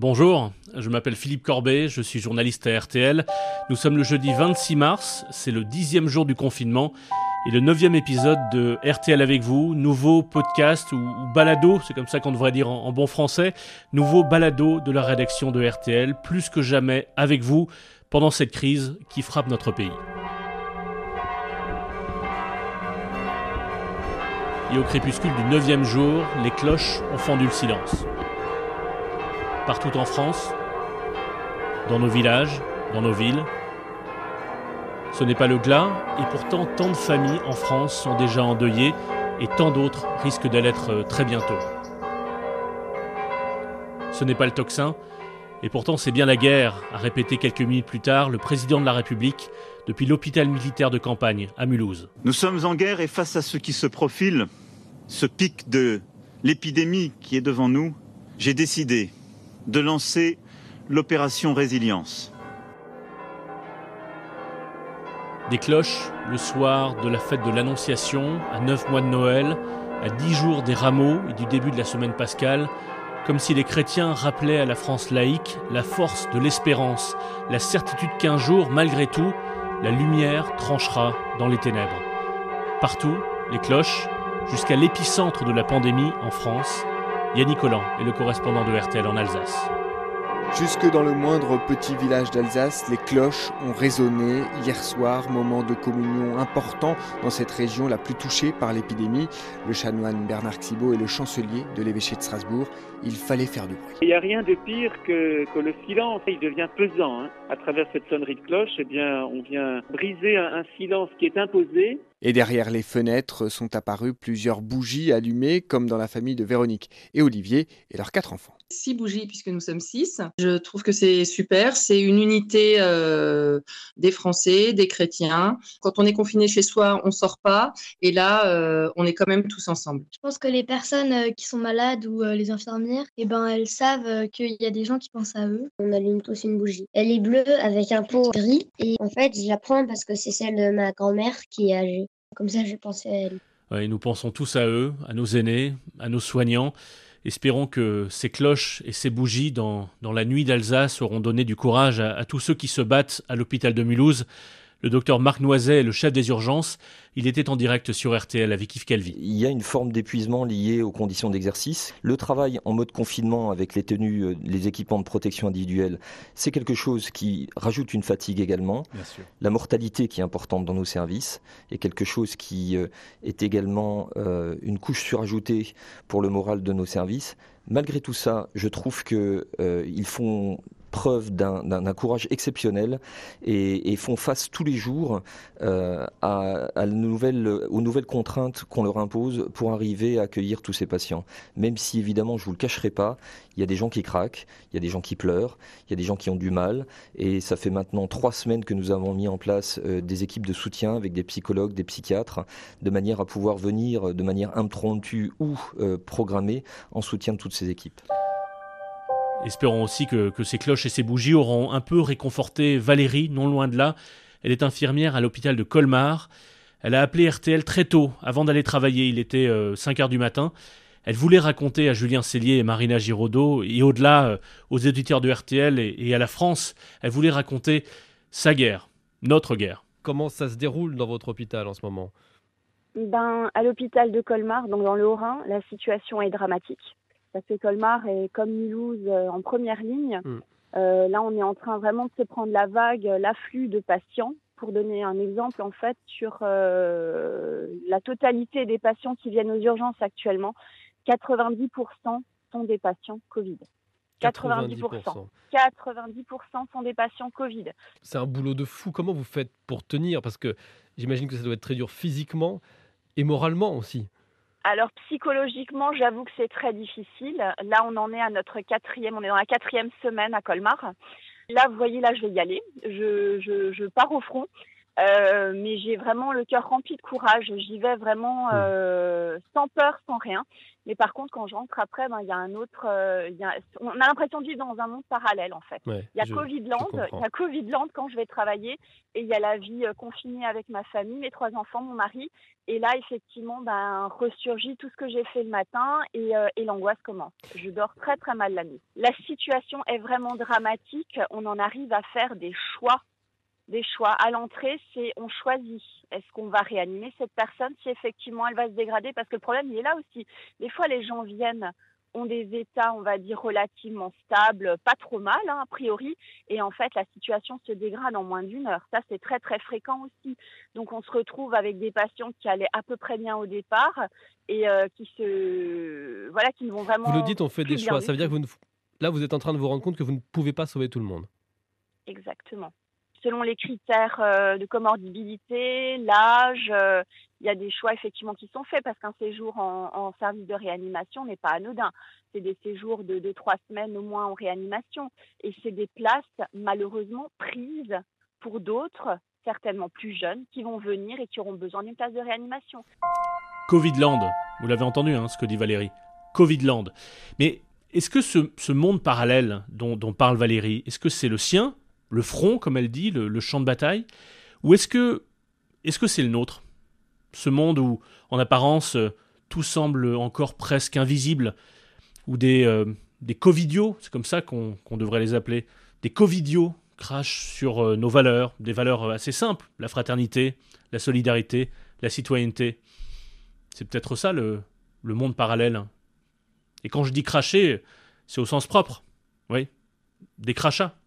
Bonjour, je m'appelle Philippe Corbet, je suis journaliste à RTL. Nous sommes le jeudi 26 mars, c'est le dixième jour du confinement et le neuvième épisode de RTL avec vous, nouveau podcast ou, balado, c'est comme ça qu'on devrait dire en, bon français, nouveau balado de la rédaction de RTL, plus que jamais avec vous pendant cette crise qui frappe notre pays. Et au crépuscule du neuvième jour, les cloches ont fendu le silence partout en France, dans nos villages, dans nos villes. Ce n'est pas le glas, et pourtant tant de familles en France sont déjà endeuillées, et tant d'autres risquent de très bientôt. Ce n'est pas le tocsin, et pourtant c'est bien la guerre, a répété quelques minutes plus tard le président de la République depuis l'hôpital militaire de campagne à Mulhouse. Nous sommes en guerre et face à ce qui se profile, ce pic de l'épidémie qui est devant nous, j'ai décidé de lancer l'opération Résilience. Des cloches le soir de la fête de l'Annonciation, à neuf mois de Noël, à dix jours des rameaux et du début de la semaine pascale, comme si les chrétiens rappelaient à la France laïque la force de l'espérance, la certitude qu'un jour, malgré tout, la lumière tranchera dans les ténèbres. Partout, les cloches, jusqu'à l'épicentre de la pandémie en France, Yannick Collant est le correspondant de RTL en Alsace. Jusque dans le moindre petit village d'Alsace, les cloches ont résonné hier soir, moment de communion important dans cette région la plus touchée par l'épidémie. Le chanoine Bernard Xibaud est le chancelier de l'évêché de Strasbourg. Il fallait faire du bruit. Il n'y a rien de pire que, le silence. Il devient pesant. Hein. À travers cette sonnerie de cloche, eh bien, on vient briser un silence qui est imposé et derrière les fenêtres sont apparues plusieurs bougies allumées, comme dans la famille de Véronique et Olivier et leurs quatre enfants. Six bougies puisque nous sommes six. Je trouve que c'est super. C'est une unité euh, des Français, des chrétiens. Quand on est confiné chez soi, on sort pas. Et là, euh, on est quand même tous ensemble. Je pense que les personnes euh, qui sont malades ou les infirmières, eh ben, elles savent qu'il y a des gens qui pensent à eux. On allume tous une bougie. Elle est bleue avec un pot gris. Et en fait, je la prends parce que c'est celle de ma grand-mère qui est âgée. Comme ça, je pensais à elle. et nous pensons tous à eux, à nos aînés, à nos soignants. Espérons que ces cloches et ces bougies dans, dans la nuit d'Alsace auront donné du courage à tous ceux qui se battent à l'hôpital de Mulhouse le docteur Marc Noiset est le chef des urgences. Il était en direct sur RTL avec Yves Calvi. Il y a une forme d'épuisement liée aux conditions d'exercice. Le travail en mode confinement avec les tenues, euh, les équipements de protection individuelle, c'est quelque chose qui rajoute une fatigue également. La mortalité qui est importante dans nos services est quelque chose qui euh, est également euh, une couche surajoutée pour le moral de nos services. Malgré tout ça, je trouve qu'ils font preuve d'un courage exceptionnel et, font face tous les jours euh, aux nouvelles contraintes qu'on leur impose pour arriver à accueillir tous ces patients. Même si évidemment, je vous le cacherai pas, il y a des gens qui craquent, il y a des gens qui pleurent, il y a des gens qui ont du mal et ça fait maintenant trois semaines que nous avons mis en place euh, des équipes de soutien avec des psychologues, des psychiatres, de manière à pouvoir venir de manière impromptue ou euh, programmée en soutien de toutes ces équipes. Espérons aussi que, ces cloches et ces bougies auront un peu réconforté Valérie, non loin de là. Elle est infirmière à l'hôpital de Colmar. Elle a appelé RTL très tôt, avant d'aller travailler. Il était 5 euh, heures du matin. Elle voulait raconter à Julien Cellier et Marina Giraudot, et au-delà euh, aux éditeurs de RTL et, à la France, elle voulait raconter sa guerre, notre guerre. Comment ça se déroule dans votre hôpital en ce moment? Ben, À l'hôpital de Colmar, donc dans le Haut-Rhin, la situation est dramatique parce que Colmar est comme Mulhouse euh, en première ligne. Mm. Euh, là, on est en train vraiment de se prendre la vague, l'afflux de patients. Pour donner un exemple, en fait, sur euh, la totalité des patients qui viennent aux urgences actuellement, 90% sont des patients Covid. 90%. 90% sont des patients Covid. C'est un boulot de fou. Comment vous faites pour tenir? Parce que j'imagine que ça doit être très dur physiquement et moralement aussi. Alors psychologiquement, j'avoue que c'est très difficile. Là, on en est à notre quatrième, on est dans la quatrième semaine à Colmar. Là, vous voyez, là, je vais y aller. Je, je, pars au front. Euh, mais j'ai vraiment le cœur rempli de courage. J'y vais vraiment euh, sans peur, sans rien. Mais par contre, quand je rentre après, ben, il y a un autre. Euh, y a, on a l'impression de vivre dans un monde parallèle, en fait. il y a Covid-Land, il y a Covid-Land quand je vais travailler, et il y a la vie confinée avec ma famille, mes trois enfants, mon mari. Et là, effectivement, ben, ressurgit tout ce que j'ai fait le matin et, et l'angoisse commence. Je dors très, très mal la nuit. La situation est vraiment dramatique. On en arrive à faire des choix des choix. À l'entrée, c'est on choisit. Est-ce qu'on va réanimer cette personne si effectivement elle va se dégrader? Parce que le problème, il est là aussi. Des fois, les gens viennent, ont des états, on va dire, relativement stables, pas trop mal, hein, a priori, et en fait, la situation se dégrade en moins d'une heure. Ça, c'est très, très fréquent aussi. Donc, on se retrouve avec des patients qui allaient à peu près bien au départ et euh, qui se. Voilà, qui ne vont vraiment. Vous le dites, on fait des choix. Ça veut dire que vous là, vous êtes en train de vous rendre compte que vous ne pouvez pas sauver tout le monde. Exactement selon les critères euh, de comorbidité, l'âge, euh, il y a des choix effectivement qui sont faits parce qu'un séjour en, service de réanimation n'est pas anodin. C'est des séjours de, de trois semaines au moins en réanimation et c'est des places malheureusement prises pour d'autres, certainement plus jeunes, qui vont venir et qui auront besoin d'une place de réanimation. Covidland, vous l'avez entendu hein, ce que dit Valérie. Covidland. Mais est-ce que ce, monde parallèle dont parle Valérie, est-ce que c'est le sien le front, comme elle dit, le, champ de bataille Ou est-ce que est-ce c'est le nôtre? Ce monde où, en apparence, euh, tout semble encore presque invisible, où des, euh, des covidios, c'est comme ça qu'on devrait les appeler, des covidios crachent sur euh, nos valeurs, des valeurs assez simples, la fraternité, la solidarité, la citoyenneté. C'est peut-être ça le, le monde parallèle. Et quand je dis cracher, c'est au sens propre. Oui, des crachats.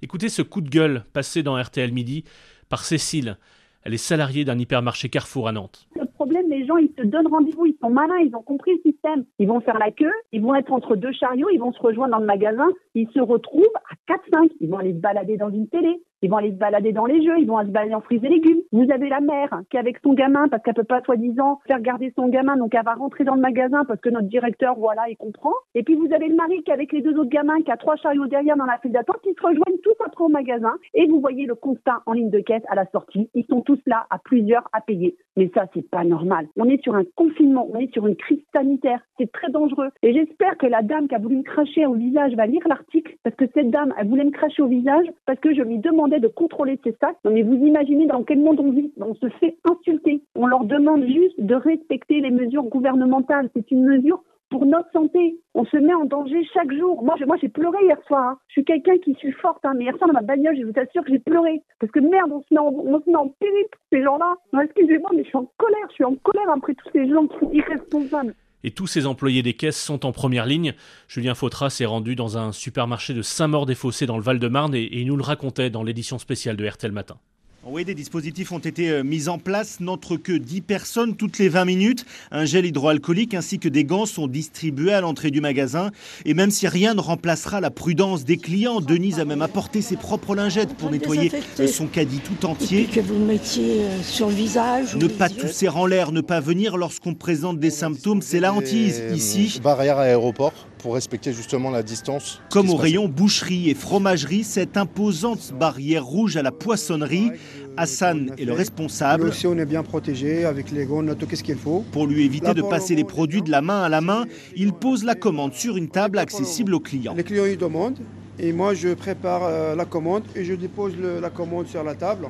Écoutez ce coup de gueule passé dans RTL Midi par Cécile. Elle est salariée d'un hypermarché Carrefour à Nantes. Le problème, les gens, ils se donnent rendez-vous, ils sont malins, ils ont compris le système. Ils vont faire la queue, ils vont être entre deux chariots, ils vont se rejoindre dans le magasin, ils se retrouvent à 4-5. Ils vont aller se balader dans une télé, ils vont aller se balader dans les jeux, ils vont aller se balader en fruits et légumes. Vous avez la mère qui est avec son gamin parce qu'elle peut pas soi-disant faire garder son gamin, donc elle va rentrer dans le magasin parce que notre directeur, voilà, il comprend. Et puis vous avez le mari qui est avec les deux autres gamins, qui a trois chariots derrière dans la file d'attente, qui se rejoignent tous après au magasin. Et vous voyez le constat en ligne de caisse à la sortie. Ils sont tous là à plusieurs à payer. Mais ça, c'est pas normal. On est sur un confinement, on est sur une crise sanitaire. C'est très dangereux. Et j'espère que la dame qui a voulu me cracher au visage va lire l'article parce que cette dame, elle voulait me cracher au visage parce que je lui demande de contrôler ces sacs. mais vous imaginez dans quel monde on vit On se fait insulter. On leur demande juste de respecter les mesures gouvernementales. C'est une mesure pour notre santé. On se met en danger chaque jour. Moi, moi j'ai pleuré hier soir. Hein. Je suis quelqu'un qui suis forte, hein. mais hier soir dans ma bagnole, je vous assure que j'ai pleuré. Parce que merde, on se met en, on se met en périple, ces gens-là. Excusez-moi, mais je suis en colère. Je suis en colère après tous ces gens qui sont irresponsables et tous ces employés des caisses sont en première ligne. Julien Fautras s'est rendu dans un supermarché de Saint-Maur-des-Fossés dans le Val-de-Marne et, il nous le racontait dans l'édition spéciale de RTL Matin. Oui, des dispositifs ont été euh, mis en place, n'entre que 10 personnes toutes les 20 minutes. Un gel hydroalcoolique ainsi que des gants sont distribués à l'entrée du magasin. Et même si rien ne remplacera la prudence des clients, Denise a même apporté ses propres lingettes pour nettoyer son caddie tout entier. que vous le mettiez euh, sur le visage. Ne pas tousser en l'air, ne pas venir lorsqu'on présente des symptômes, c'est la hantise. Ici, barrière à aéroport pour respecter justement la distance. Comme au rayon boucherie et fromagerie, cette imposante barrière rouge à la poissonnerie, Hassan est le responsable. Nous aussi, on est bien protégé avec les gants, tout ce qu'il faut. Pour lui éviter de passer les produits de la main à la main, il pose la commande sur une table accessible aux clients. Les clients ils demandent et moi je prépare euh, la commande et je dépose la commande sur la table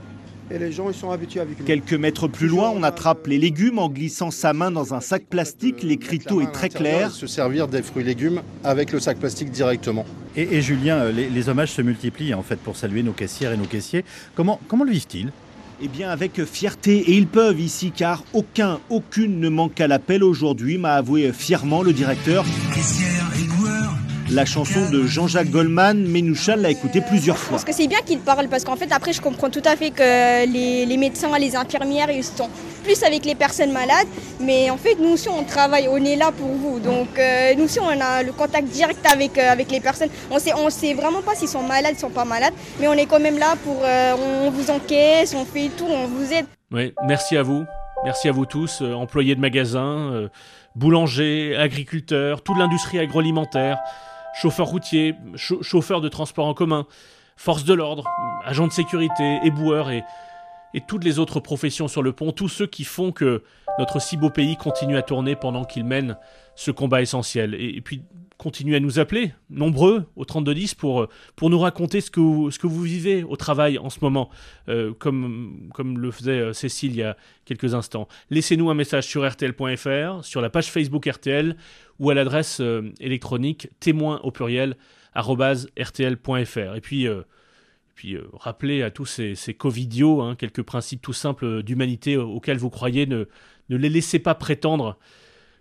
et les gens ils sont habitués avec nous. Quelques mètres plus loin, on attrape les légumes en glissant sa main dans un sac plastique. L'écriteau est très clair. Se servir des fruits et légumes avec le sac plastique directement. Et, Julien, euh, les, hommages se multiplient en fait pour saluer nos caissières et nos caissiers. Comment, comment le vivent-ils? Eh bien avec fierté, et ils peuvent ici car aucun, aucune ne manque à l'appel aujourd'hui, m'a avoué fièrement le directeur. La chanson de Jean-Jacques Goldman, Ménoucha l'a écoutée plusieurs fois. Parce que c'est bien qu'il parle, parce qu'en fait, après, je comprends tout à fait que les, médecins, les infirmières, ils sont plus avec les personnes malades. Mais en fait, nous aussi, on travaille, on est là pour vous. Donc, euh, nous aussi, on a le contact direct avec, euh, avec les personnes. On sait, on sait vraiment pas s'ils sont malades, s'ils sont pas malades. Mais on est quand même là pour. Euh, on vous encaisse, on fait tout, on vous aide. Oui, merci à vous. Merci à vous tous, employés de magasins, boulangers, agriculteurs, toute l'industrie agroalimentaire chauffeurs routiers, chauffeurs de transport en commun, forces de l'ordre, agents de sécurité, éboueurs et, et toutes les autres professions sur le pont, tous ceux qui font que notre si beau pays continue à tourner pendant qu'il mène ce combat essentiel. Et, puis continuez à nous appeler, nombreux, au 3210, pour, pour nous raconter ce que, vous, ce que vous vivez au travail en ce moment, euh, comme, comme le faisait euh, Cécile il y a quelques instants. Laissez-nous un message sur rtl.fr, sur la page Facebook RTL ou à l'adresse euh, électronique témoin au pluriel rtl.fr. Et puis, puis rappelez à tous ces, ces covidios hein, quelques principes tout simples d'humanité auxquels vous croyez, ne, ne les laissez pas prétendre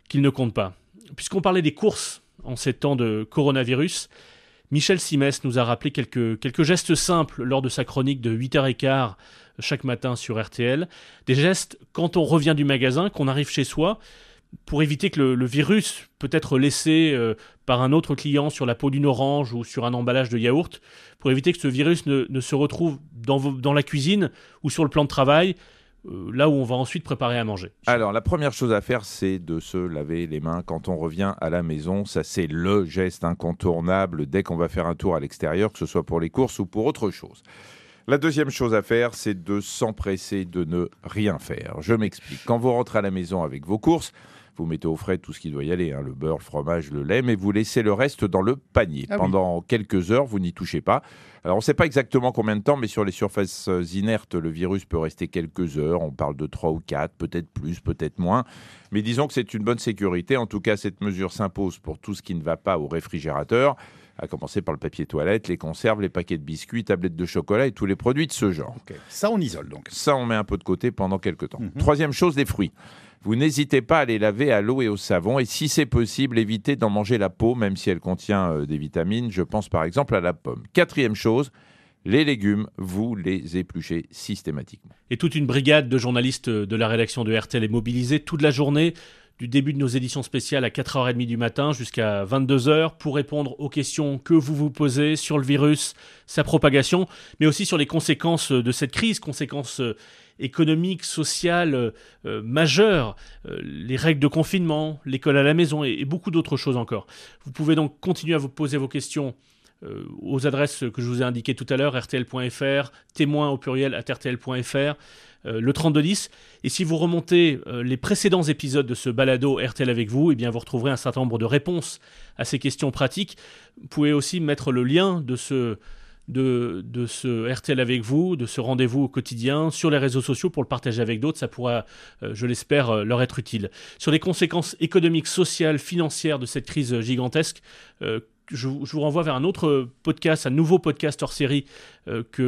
qu'ils ne comptent pas. Puisqu'on parlait des courses en ces temps de coronavirus, Michel Simès nous a rappelé quelques, quelques gestes simples lors de sa chronique de 8h15 chaque matin sur RTL. Des gestes quand on revient du magasin, qu'on arrive chez soi, pour éviter que le, virus peut être laissé euh, par un autre client sur la peau d'une orange ou sur un emballage de yaourt, pour éviter que ce virus ne, se retrouve dans, la cuisine ou sur le plan de travail, euh, là où on va ensuite préparer à manger. Alors, la première chose à faire, c'est de se laver les mains quand on revient à la maison. Ça, c'est le geste incontournable dès qu'on va faire un tour à l'extérieur, que ce soit pour les courses ou pour autre chose. La deuxième chose à faire, c'est de s'empresser de ne rien faire. Je m'explique. Quand vous rentrez à la maison avec vos courses, vous mettez au frais tout ce qui doit y aller, hein, le beurre, le fromage, le lait, mais vous laissez le reste dans le panier. Ah Pendant quelques heures, vous n'y touchez pas. Alors on ne sait pas exactement combien de temps, mais sur les surfaces euh, inertes, le virus peut rester quelques heures. On parle de 3 ou 4, peut-être plus, peut-être moins. Mais disons que c'est une bonne sécurité. En tout cas, cette mesure s'impose pour tout ce qui ne va pas au réfrigérateur à commencer par le papier toilette, les conserves, les paquets de biscuits, tablettes de chocolat et tous les produits de ce genre. Ça, on isole donc. Ça, on met un peu de côté pendant quelques temps. Mhm. Troisième chose, les fruits. Vous n'hésitez pas à les laver à l'eau et au savon et si c'est possible, évitez d'en manger la peau, même si elle contient euh, des vitamines. Je pense par exemple à la pomme. Quatrième chose, les légumes, vous les épluchez systématiquement. Et toute une brigade de journalistes de la rédaction de RTL est mobilisée toute la journée du début de nos éditions spéciales à 4h30 du matin jusqu'à 22h pour répondre aux questions que vous vous posez sur le virus, sa propagation, mais aussi sur les conséquences de cette crise, conséquences euh, économiques, sociales euh, euh, majeures, les règles de confinement, l'école à la maison et, beaucoup d'autres choses encore. Vous pouvez donc continuer à vous poser vos questions aux adresses que je vous ai indiquées tout à l'heure, rtl.fr, témoin au pluriel à rtl.fr, euh, le 3210. Et si vous remontez euh, les précédents épisodes de ce balado RTL avec vous, eh bien vous retrouverez un certain nombre de réponses à ces questions pratiques. Vous pouvez aussi mettre le lien de ce, de, de, ce RTL avec vous, de ce rendez-vous au quotidien sur les réseaux sociaux pour le partager avec d'autres. Ça pourra, euh, je l'espère, leur être utile. Sur les conséquences économiques, sociales, financières de cette crise gigantesque, je, vous renvoie vers un autre podcast, un nouveau podcast hors série euh, que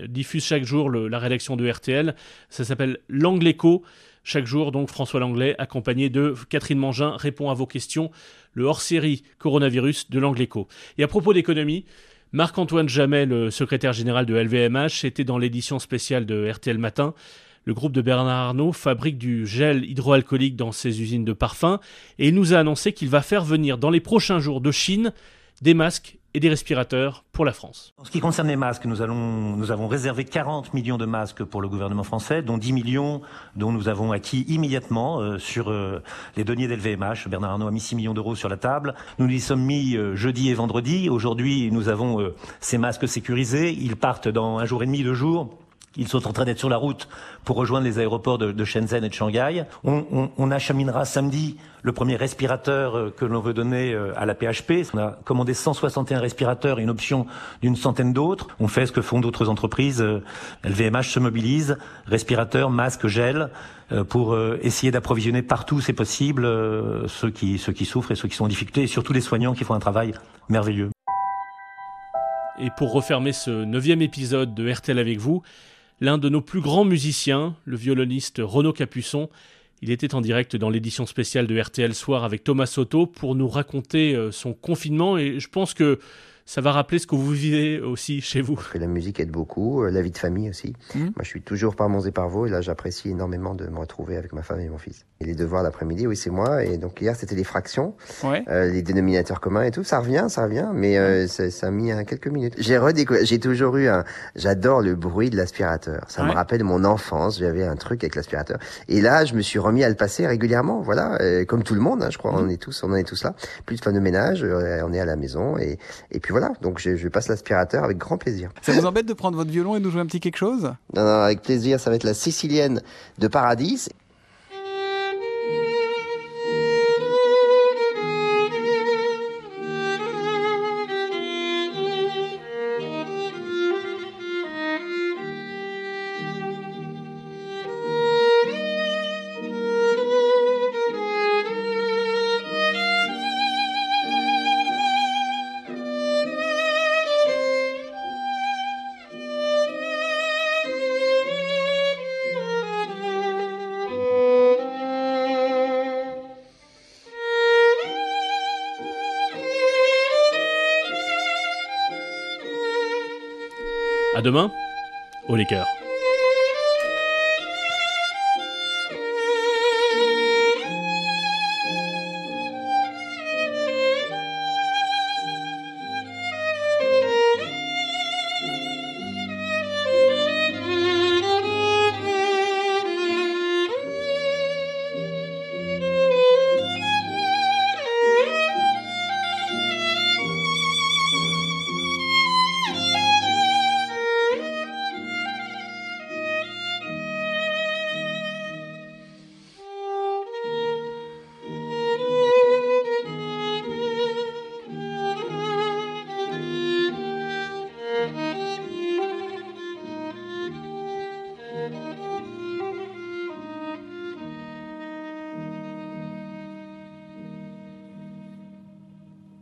euh, diffuse chaque jour la rédaction de RTL. Ça s'appelle L'Angle Écho. Chaque jour, donc, François Langlais, accompagné de Catherine Mangin, répond à vos questions. Le hors série coronavirus de l'Angle Écho. Et à propos d'économie, Marc-Antoine Jamel, le secrétaire général de LVMH, était dans l'édition spéciale de RTL Matin. Le groupe de Bernard Arnault fabrique du gel hydroalcoolique dans ses usines de parfums et il nous a annoncé qu'il va faire venir dans les prochains jours de Chine des masques et des respirateurs pour la France. En ce qui concerne les masques, nous, avons réservé 40 millions de masques pour le gouvernement français, dont 10 millions dont nous avons acquis immédiatement euh, sur euh, les deniers d'LVMH. Bernard Arnault a mis 6 millions d'euros sur la table. Nous y sommes mis euh, jeudi et vendredi. Aujourd'hui, nous avons ces masques sécurisés. Ils partent dans un jour et demi, deux jours. Ils sont en train d'être sur la route pour rejoindre les aéroports de, Shenzhen et de Shanghai. On, acheminera samedi le premier respirateur euh, que l'on veut donner euh, à la PHP. On a commandé 161 respirateurs et une option d'une centaine d'autres. On fait ce que font d'autres entreprises. LVMH euh, se mobilise, respirateurs, masques, gel, pour essayer d'approvisionner partout, c'est possible, ceux qui, ceux qui souffrent et ceux qui sont en difficulté, et surtout les soignants qui font un travail merveilleux. Et pour refermer ce neuvième épisode de RTL avec vous, l'un de nos plus grands musiciens, le violoniste Renaud Capuçon. Il était en direct dans l'édition spéciale de RTL Soir avec Thomas Soto pour nous raconter euh, son confinement et je pense que ça va rappeler ce que vous vivez aussi chez vous. La musique aide beaucoup, euh, la vie de famille aussi. Mmh. Moi, je suis toujours par mon et par vous, et là, j'apprécie énormément de me retrouver avec ma femme et mon fils. Et les devoirs d'après-midi, oui, c'est moi. Et donc, hier, c'était les fractions, euh, les dénominateurs communs et tout. Ça revient, ça revient, mais euh, ça, ça, a mis quelques minutes. J'ai redécouvert, j'ai toujours eu un, j'adore le bruit de l'aspirateur. Ça me rappelle mon enfance. J'avais un truc avec l'aspirateur. Et là, je me suis remis à le passer régulièrement. Voilà, comme tout le monde, hein, je crois. Mmh. On est tous, on en est tous là. Plus de femme de ménage, on est à la maison. Et, et puis voilà, donc je, je passe l'aspirateur avec grand plaisir. Ça vous embête de prendre votre violon et de nous jouer un petit quelque chose? Non, non, avec plaisir. Ça va être la sicilienne de Paradis. À demain, au les.